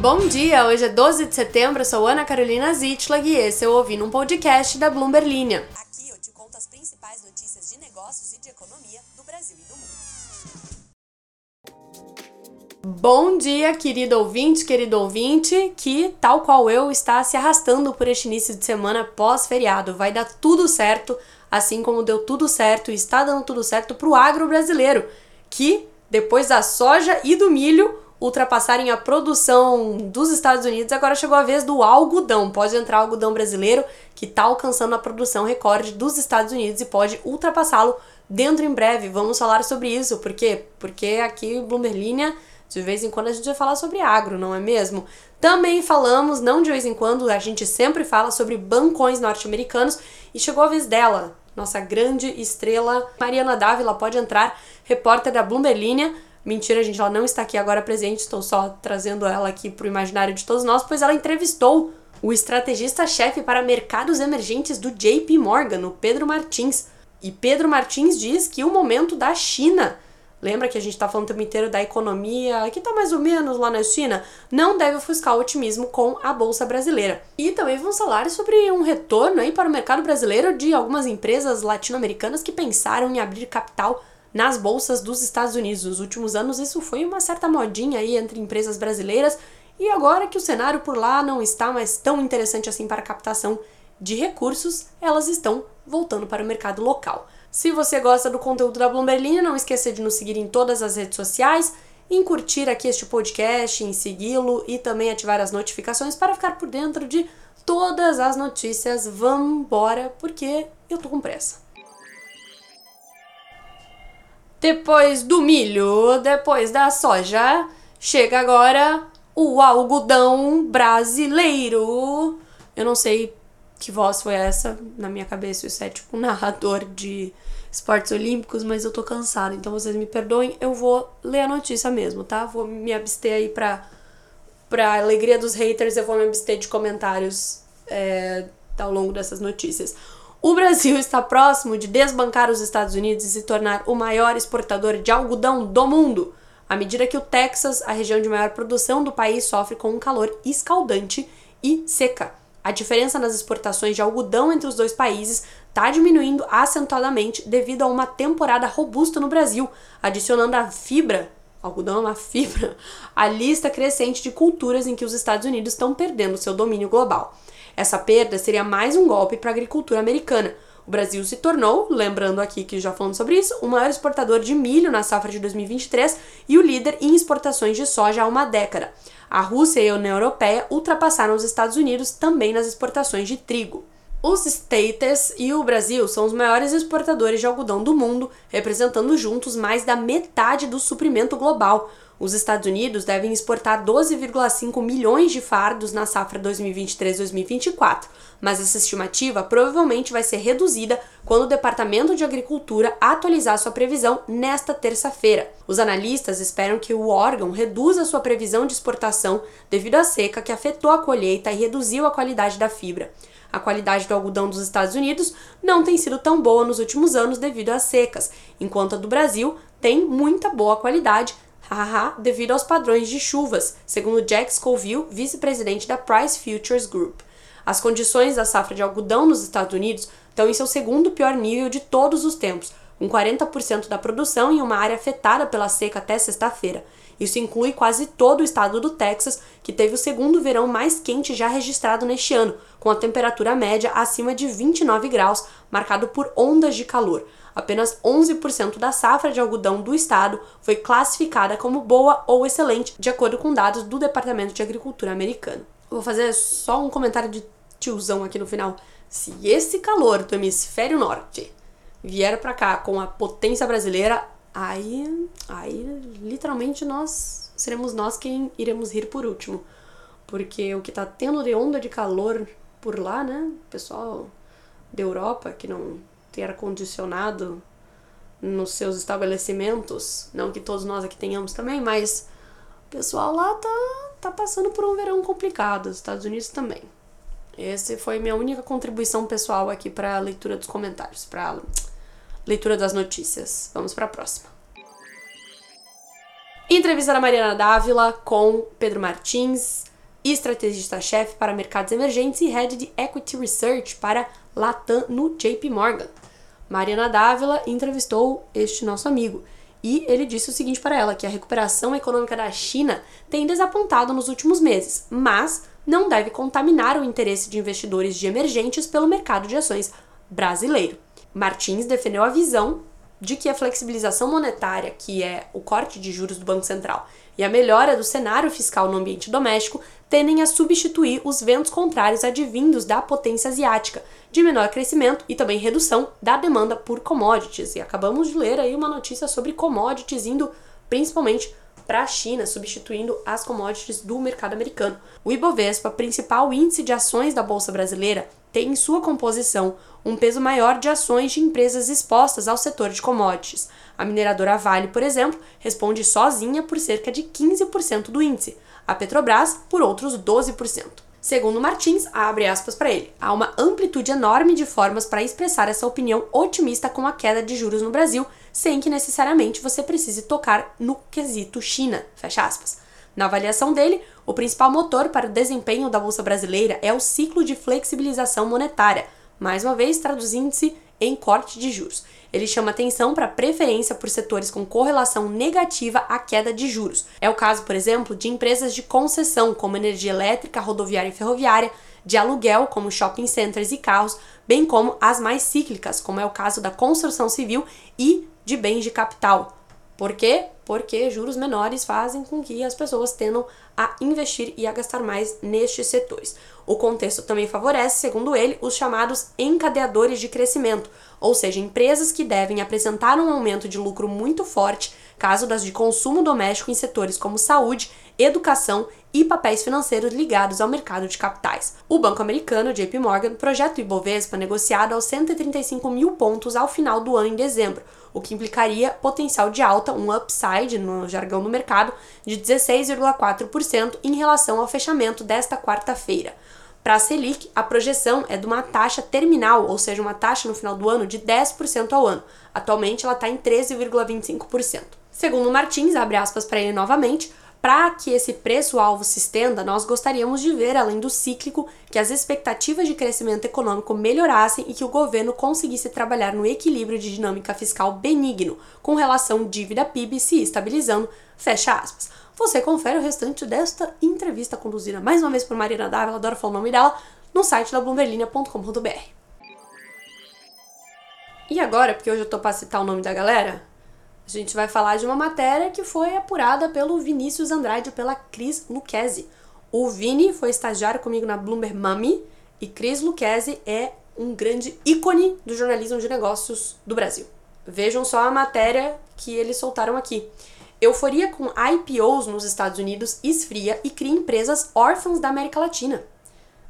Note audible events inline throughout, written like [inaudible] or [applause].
Bom dia, hoje é 12 de setembro, eu sou Ana Carolina Zitlag e esse eu ouvi num podcast da Bloomberg Linha. Aqui eu te conto as principais notícias de negócios e de economia do Brasil e do mundo. Bom dia, querido ouvinte, querido ouvinte, que, tal qual eu, está se arrastando por este início de semana pós-feriado. Vai dar tudo certo, assim como deu tudo certo e está dando tudo certo para o agro brasileiro, que, depois da soja e do milho, ultrapassarem a produção dos Estados Unidos, agora chegou a vez do algodão. Pode entrar algodão brasileiro, que está alcançando a produção recorde dos Estados Unidos e pode ultrapassá-lo dentro em breve. Vamos falar sobre isso. Por quê? Porque aqui, Bloomberg Linha, de vez em quando a gente vai falar sobre agro, não é mesmo? Também falamos, não de vez em quando, a gente sempre fala sobre bancões norte-americanos e chegou a vez dela, nossa grande estrela Mariana Dávila, pode entrar, repórter da Bloomberg Linha Mentira, gente, ela não está aqui agora presente, estou só trazendo ela aqui para o imaginário de todos nós, pois ela entrevistou o estrategista-chefe para mercados emergentes do JP Morgan, o Pedro Martins. E Pedro Martins diz que o momento da China, lembra que a gente está falando o tempo inteiro da economia, que está mais ou menos lá na China, não deve ofuscar o otimismo com a Bolsa Brasileira. E também vamos falar sobre um retorno aí para o mercado brasileiro de algumas empresas latino-americanas que pensaram em abrir capital nas bolsas dos Estados Unidos. Nos últimos anos, isso foi uma certa modinha aí entre empresas brasileiras, e agora que o cenário por lá não está mais tão interessante assim para a captação de recursos, elas estão voltando para o mercado local. Se você gosta do conteúdo da Bloomberg não esqueça de nos seguir em todas as redes sociais, em curtir aqui este podcast, em segui-lo e também ativar as notificações para ficar por dentro de todas as notícias. Vamos embora, porque eu tô com pressa. Depois do milho, depois da soja, chega agora o algodão brasileiro. Eu não sei que voz foi essa na minha cabeça, isso é tipo um narrador de esportes olímpicos, mas eu tô cansada, então vocês me perdoem, eu vou ler a notícia mesmo, tá? Vou me abster aí pra, pra alegria dos haters, eu vou me abster de comentários é, ao longo dessas notícias. O Brasil está próximo de desbancar os Estados Unidos e se tornar o maior exportador de algodão do mundo, à medida que o Texas, a região de maior produção do país, sofre com um calor escaldante e seca. A diferença nas exportações de algodão entre os dois países está diminuindo acentuadamente devido a uma temporada robusta no Brasil, adicionando a fibra, algodão é uma fibra, à lista crescente de culturas em que os Estados Unidos estão perdendo seu domínio global. Essa perda seria mais um golpe para a agricultura americana. O Brasil se tornou, lembrando aqui que já falamos sobre isso, o maior exportador de milho na safra de 2023 e o líder em exportações de soja há uma década. A Rússia e a União Europeia ultrapassaram os Estados Unidos também nas exportações de trigo. Os States e o Brasil são os maiores exportadores de algodão do mundo, representando juntos mais da metade do suprimento global. Os Estados Unidos devem exportar 12,5 milhões de fardos na safra 2023-2024, mas essa estimativa provavelmente vai ser reduzida quando o Departamento de Agricultura atualizar sua previsão nesta terça-feira. Os analistas esperam que o órgão reduza sua previsão de exportação devido à seca que afetou a colheita e reduziu a qualidade da fibra. A qualidade do algodão dos Estados Unidos não tem sido tão boa nos últimos anos devido às secas, enquanto a do Brasil tem muita boa qualidade, haha, devido aos padrões de chuvas, segundo Jack Scoville, vice-presidente da Price Futures Group. As condições da safra de algodão nos Estados Unidos estão em seu segundo pior nível de todos os tempos, com 40% da produção em uma área afetada pela seca até sexta-feira. Isso inclui quase todo o estado do Texas, que teve o segundo verão mais quente já registrado neste ano, com a temperatura média acima de 29 graus, marcado por ondas de calor. Apenas 11% da safra de algodão do estado foi classificada como boa ou excelente, de acordo com dados do Departamento de Agricultura americano. Vou fazer só um comentário de tiozão aqui no final. Se esse calor do hemisfério norte vier para cá com a potência brasileira, aí, aí literalmente nós seremos nós quem iremos rir por último. Porque o que tá tendo de onda de calor por lá, né? Pessoal da Europa que não tem ar-condicionado nos seus estabelecimentos. Não que todos nós aqui tenhamos também, mas o pessoal lá tá, tá passando por um verão complicado. Os Estados Unidos também. Essa foi minha única contribuição pessoal aqui para a leitura dos comentários, para leitura das notícias. Vamos para a próxima. Entrevista da Mariana Dávila com Pedro Martins. estrategista-chefe para mercados emergentes e head de Equity Research para Latam no JP Morgan. Mariana Dávila entrevistou este nosso amigo e ele disse o seguinte para ela, que a recuperação econômica da China tem desapontado nos últimos meses, mas não deve contaminar o interesse de investidores de emergentes pelo mercado de ações brasileiro. Martins defendeu a visão de que a flexibilização monetária, que é o corte de juros do Banco Central, e a melhora do cenário fiscal no ambiente doméstico tendem a substituir os ventos contrários advindos da potência asiática, de menor crescimento e também redução da demanda por commodities. E acabamos de ler aí uma notícia sobre commodities indo principalmente para a China, substituindo as commodities do mercado americano. O Ibovespa, principal índice de ações da bolsa brasileira, tem em sua composição um peso maior de ações de empresas expostas ao setor de commodities. A mineradora Vale, por exemplo, responde sozinha por cerca de 15% do índice, a Petrobras por outros 12%. Segundo Martins, abre aspas para ele, há uma amplitude enorme de formas para expressar essa opinião otimista com a queda de juros no Brasil, sem que necessariamente você precise tocar no quesito China, fecha aspas. Na avaliação dele, o principal motor para o desempenho da bolsa brasileira é o ciclo de flexibilização monetária, mais uma vez traduzindo-se em corte de juros. Ele chama atenção para a preferência por setores com correlação negativa à queda de juros. É o caso, por exemplo, de empresas de concessão, como energia elétrica, rodoviária e ferroviária, de aluguel, como shopping centers e carros, bem como as mais cíclicas, como é o caso da construção civil e de bens de capital. Por quê? Porque juros menores fazem com que as pessoas tendam a investir e a gastar mais nestes setores. O contexto também favorece, segundo ele, os chamados encadeadores de crescimento, ou seja, empresas que devem apresentar um aumento de lucro muito forte, caso das de consumo doméstico em setores como saúde, educação e papéis financeiros ligados ao mercado de capitais. O banco americano JP Morgan projeta o Ibovespa negociado aos 135 mil pontos ao final do ano em dezembro, o que implicaria potencial de alta, um upside no jargão do mercado, de 16,4% em relação ao fechamento desta quarta-feira. Para a Selic, a projeção é de uma taxa terminal, ou seja, uma taxa no final do ano de 10% ao ano. Atualmente ela está em 13,25%. Segundo Martins, abre aspas para ele novamente, para que esse preço-alvo se estenda, nós gostaríamos de ver, além do cíclico, que as expectativas de crescimento econômico melhorassem e que o governo conseguisse trabalhar no equilíbrio de dinâmica fiscal benigno, com relação dívida-PIB se estabilizando. Fecha aspas. Você confere o restante desta entrevista conduzida mais uma vez por Marina Dávila, adoro falar o nome dela, no site da bloomberlinia.com.br. E agora, porque hoje eu tô pra citar o nome da galera, a gente vai falar de uma matéria que foi apurada pelo Vinícius Andrade e pela Cris Lucchesi. O Vini foi estagiário comigo na Bloomberg Mami e Cris Lucchesi é um grande ícone do jornalismo de negócios do Brasil. Vejam só a matéria que eles soltaram aqui. Euforia com IPOs nos Estados Unidos esfria e cria empresas órfãs da América Latina.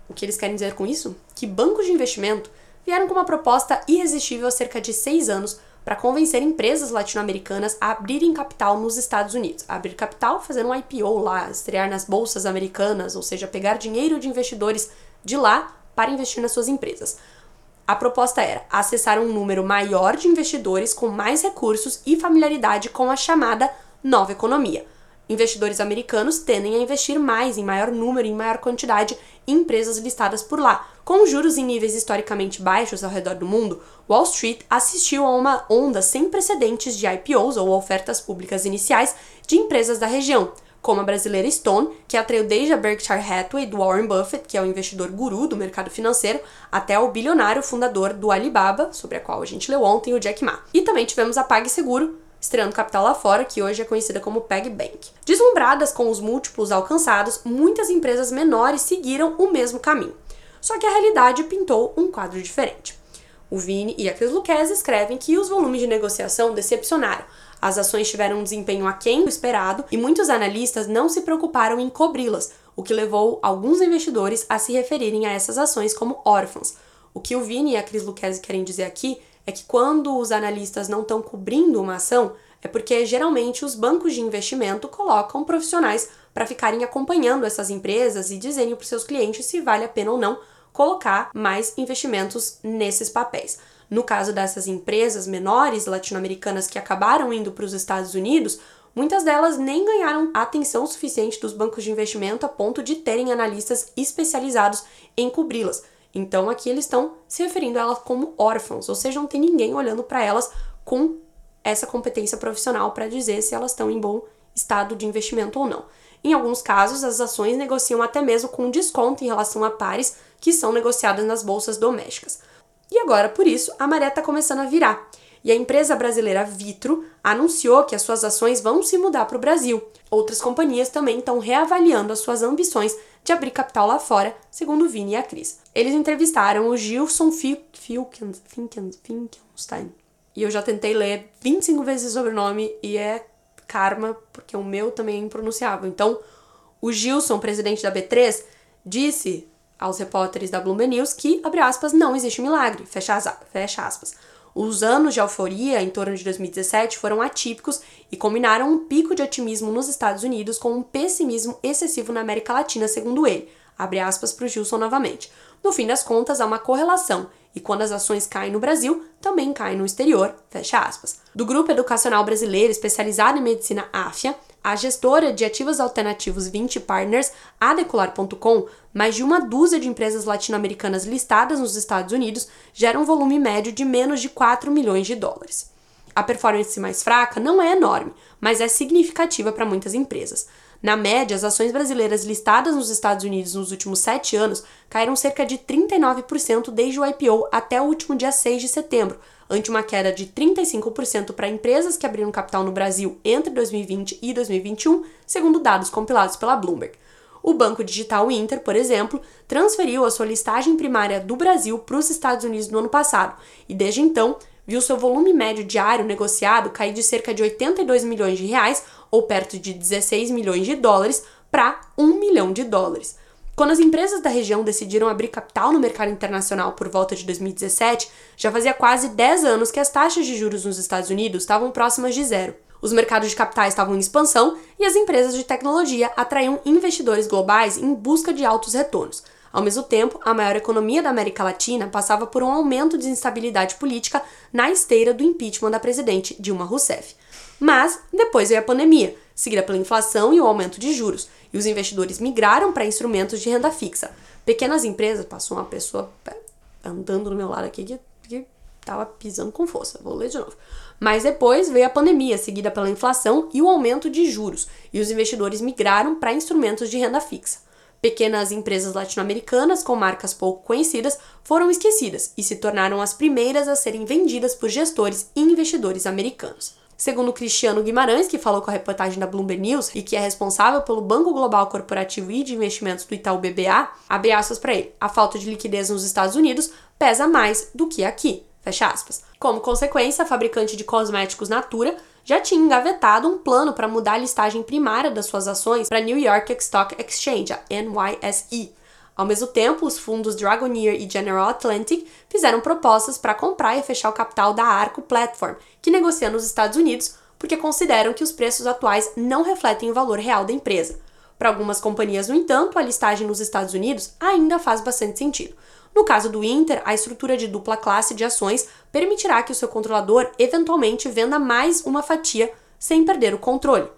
O que eles querem dizer com isso? Que bancos de investimento vieram com uma proposta irresistível há cerca de seis anos para convencer empresas latino-americanas a abrirem capital nos Estados Unidos. Abrir capital fazendo um IPO lá, estrear nas bolsas americanas, ou seja, pegar dinheiro de investidores de lá para investir nas suas empresas. A proposta era acessar um número maior de investidores com mais recursos e familiaridade com a chamada nova economia. Investidores americanos tendem a investir mais, em maior número e em maior quantidade, em empresas listadas por lá, com juros em níveis historicamente baixos ao redor do mundo, Wall Street assistiu a uma onda sem precedentes de IPOs ou ofertas públicas iniciais de empresas da região, como a brasileira Stone, que atraiu desde a Berkshire Hathaway do Warren Buffett, que é o investidor guru do mercado financeiro, até o bilionário fundador do Alibaba, sobre a qual a gente leu ontem, o Jack Ma. E também tivemos a PagSeguro, estreando capital lá fora, que hoje é conhecida como PagBank. Deslumbradas com os múltiplos alcançados, muitas empresas menores seguiram o mesmo caminho. Só que a realidade pintou um quadro diferente. O Vini e a Cris Luquez escrevem que os volumes de negociação decepcionaram. As ações tiveram um desempenho aquém do esperado e muitos analistas não se preocuparam em cobri-las, o que levou alguns investidores a se referirem a essas ações como órfãos. O que o Vini e a Cris Luquezzi querem dizer aqui é que quando os analistas não estão cobrindo uma ação, é porque geralmente os bancos de investimento colocam profissionais para ficarem acompanhando essas empresas e dizendo para os seus clientes se vale a pena ou não colocar mais investimentos nesses papéis. No caso dessas empresas menores latino-americanas que acabaram indo para os Estados Unidos, muitas delas nem ganharam atenção suficiente dos bancos de investimento a ponto de terem analistas especializados em cobri-las. Então aqui eles estão se referindo a elas como órfãos, ou seja, não tem ninguém olhando para elas com essa competência profissional para dizer se elas estão em bom estado de investimento ou não. Em alguns casos, as ações negociam até mesmo com desconto em relação a pares que são negociadas nas bolsas domésticas. E agora, por isso, a maré está começando a virar. E a empresa brasileira Vitro anunciou que as suas ações vão se mudar para o Brasil. Outras companhias também estão reavaliando as suas ambições de abrir capital lá fora, segundo Vini e a Cris. Eles entrevistaram o Gilson Finkenstein. E eu já tentei ler 25 vezes o sobrenome e é karma, porque o meu também é impronunciável. Então, o Gilson, presidente da B3, disse aos repórteres da Bloomberg News que, abre aspas, não existe milagre, fecha, fecha aspas. Os anos de euforia em torno de 2017 foram atípicos e combinaram um pico de otimismo nos Estados Unidos com um pessimismo excessivo na América Latina, segundo ele. Abre aspas para o Gilson novamente. No fim das contas, há uma correlação e quando as ações caem no Brasil, também caem no exterior, fecha aspas. Do Grupo Educacional Brasileiro especializado em medicina AFIA, a gestora de ativos alternativos 20 Partners, Adecolar.com, mais de uma dúzia de empresas latino-americanas listadas nos Estados Unidos geram um volume médio de menos de 4 milhões de dólares. A performance mais fraca não é enorme, mas é significativa para muitas empresas. Na média, as ações brasileiras listadas nos Estados Unidos nos últimos sete anos caíram cerca de 39% desde o IPO até o último dia 6 de setembro, ante uma queda de 35% para empresas que abriram capital no Brasil entre 2020 e 2021, segundo dados compilados pela Bloomberg. O Banco Digital Inter, por exemplo, transferiu a sua listagem primária do Brasil para os Estados Unidos no ano passado e desde então viu seu volume médio diário negociado cair de cerca de 82 milhões de reais, ou perto de 16 milhões de dólares, para 1 milhão de dólares. Quando as empresas da região decidiram abrir capital no mercado internacional por volta de 2017, já fazia quase 10 anos que as taxas de juros nos Estados Unidos estavam próximas de zero. Os mercados de capitais estavam em expansão e as empresas de tecnologia atraíam investidores globais em busca de altos retornos. Ao mesmo tempo, a maior economia da América Latina passava por um aumento de instabilidade política na esteira do impeachment da presidente Dilma Rousseff. Mas depois veio a pandemia, seguida pela inflação e o aumento de juros, e os investidores migraram para instrumentos de renda fixa. Pequenas empresas, passou uma pessoa andando do meu lado aqui que, que tava pisando com força. Vou ler de novo. Mas depois veio a pandemia, seguida pela inflação e o aumento de juros, e os investidores migraram para instrumentos de renda fixa. Pequenas empresas latino-americanas com marcas pouco conhecidas foram esquecidas e se tornaram as primeiras a serem vendidas por gestores e investidores americanos. Segundo Cristiano Guimarães, que falou com a reportagem da Bloomberg News e que é responsável pelo Banco Global Corporativo e de Investimentos do Itaú BBA, abre aspas para ele, a falta de liquidez nos Estados Unidos pesa mais do que aqui. Fecha aspas. Como consequência, a fabricante de cosméticos Natura já tinha engavetado um plano para mudar a listagem primária das suas ações para New York Stock Exchange, a NYSE. Ao mesmo tempo, os fundos Dragoneer e General Atlantic fizeram propostas para comprar e fechar o capital da Arco Platform, que negocia nos Estados Unidos porque consideram que os preços atuais não refletem o valor real da empresa. Para algumas companhias, no entanto, a listagem nos Estados Unidos ainda faz bastante sentido. No caso do Inter, a estrutura de dupla classe de ações permitirá que o seu controlador eventualmente venda mais uma fatia sem perder o controle.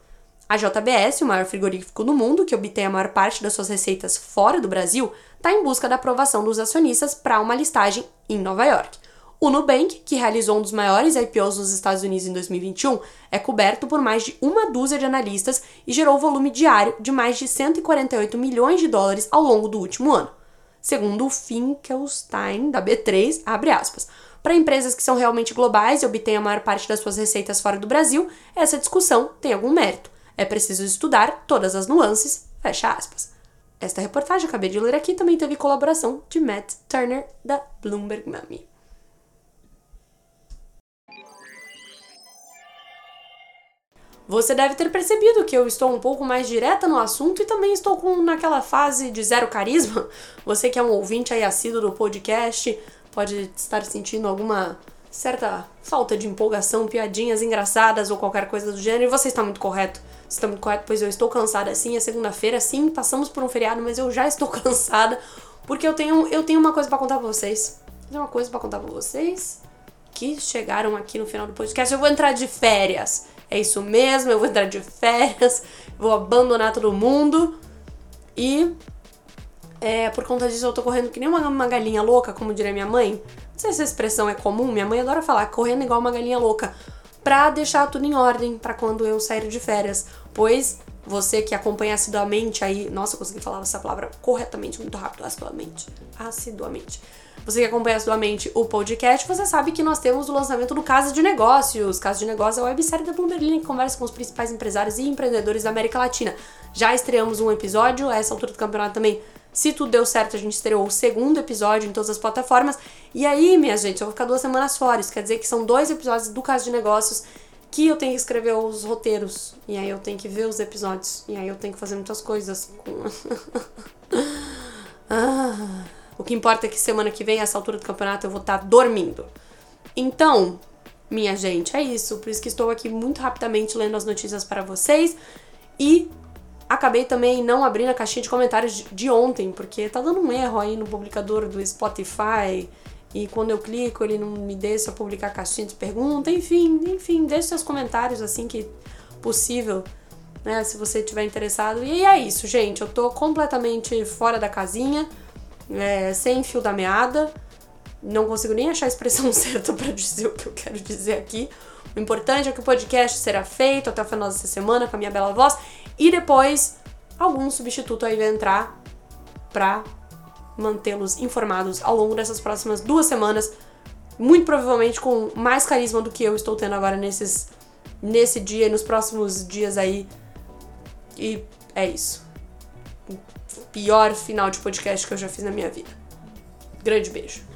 A JBS, o maior frigorífico do mundo, que obtém a maior parte das suas receitas fora do Brasil, está em busca da aprovação dos acionistas para uma listagem em Nova York. O Nubank, que realizou um dos maiores IPOs nos Estados Unidos em 2021, é coberto por mais de uma dúzia de analistas e gerou volume diário de mais de 148 milhões de dólares ao longo do último ano. Segundo o Finkelstein, da B3, abre aspas. Para empresas que são realmente globais e obtêm a maior parte das suas receitas fora do Brasil, essa discussão tem algum mérito. É preciso estudar todas as nuances, fecha aspas. Esta reportagem, acabei de ler aqui, também teve colaboração de Matt Turner, da Bloomberg Mummy. Você deve ter percebido que eu estou um pouco mais direta no assunto e também estou com naquela fase de zero carisma. [laughs] Você que é um ouvinte aí assíduo do podcast pode estar sentindo alguma certa falta de empolgação, piadinhas engraçadas ou qualquer coisa do gênero, e você está muito correto. Você está muito correto, pois eu estou cansada sim, é segunda-feira, sim, passamos por um feriado, mas eu já estou [laughs] cansada, porque eu tenho, eu tenho uma coisa para contar pra vocês. Eu tenho uma coisa para contar pra vocês que chegaram aqui no final do podcast. Eu vou entrar de férias. É isso mesmo, eu vou entrar de férias, vou abandonar todo mundo. E é, por conta disso eu tô correndo que nem uma, uma galinha louca, como diria minha mãe. Não sei se essa expressão é comum, minha mãe adora falar, correndo igual uma galinha louca. Pra deixar tudo em ordem para quando eu sair de férias. Pois você que acompanha assiduamente aí. Nossa, eu consegui falar essa palavra corretamente, muito rápido, assiduamente. Assiduamente. Você que acompanha assiduamente o podcast, você sabe que nós temos o lançamento do Casa de Negócios. Casa de Negócios é a websérie da Bloomberg que conversa com os principais empresários e empreendedores da América Latina. Já estreamos um episódio, a essa altura do campeonato também. Se tudo deu certo, a gente estreou o segundo episódio em todas as plataformas. E aí, minha gente, eu vou ficar duas semanas fora. Isso quer dizer que são dois episódios do Casa de Negócios que eu tenho que escrever os roteiros. E aí eu tenho que ver os episódios. E aí eu tenho que fazer muitas coisas. [laughs] Ah, o que importa é que semana que vem, essa altura do campeonato, eu vou estar dormindo. Então, minha gente, é isso. Por isso que estou aqui muito rapidamente lendo as notícias para vocês. E acabei também não abrindo a caixinha de comentários de ontem, porque tá dando um erro aí no publicador do Spotify e quando eu clico ele não me deixa publicar caixinha de pergunta, enfim, enfim, deixe seus comentários assim que possível, né, se você estiver interessado. E é isso, gente, eu tô completamente fora da casinha, é, sem fio da meada, não consigo nem achar a expressão [laughs] certa para dizer o que eu quero dizer aqui. O importante é que o podcast será feito até o final dessa semana com a minha bela voz e depois algum substituto aí vai entrar pra mantê-los informados ao longo dessas próximas duas semanas, muito provavelmente com mais carisma do que eu estou tendo agora nesses nesse dia e nos próximos dias aí. E é isso. Pior final de podcast que eu já fiz na minha vida. Grande beijo.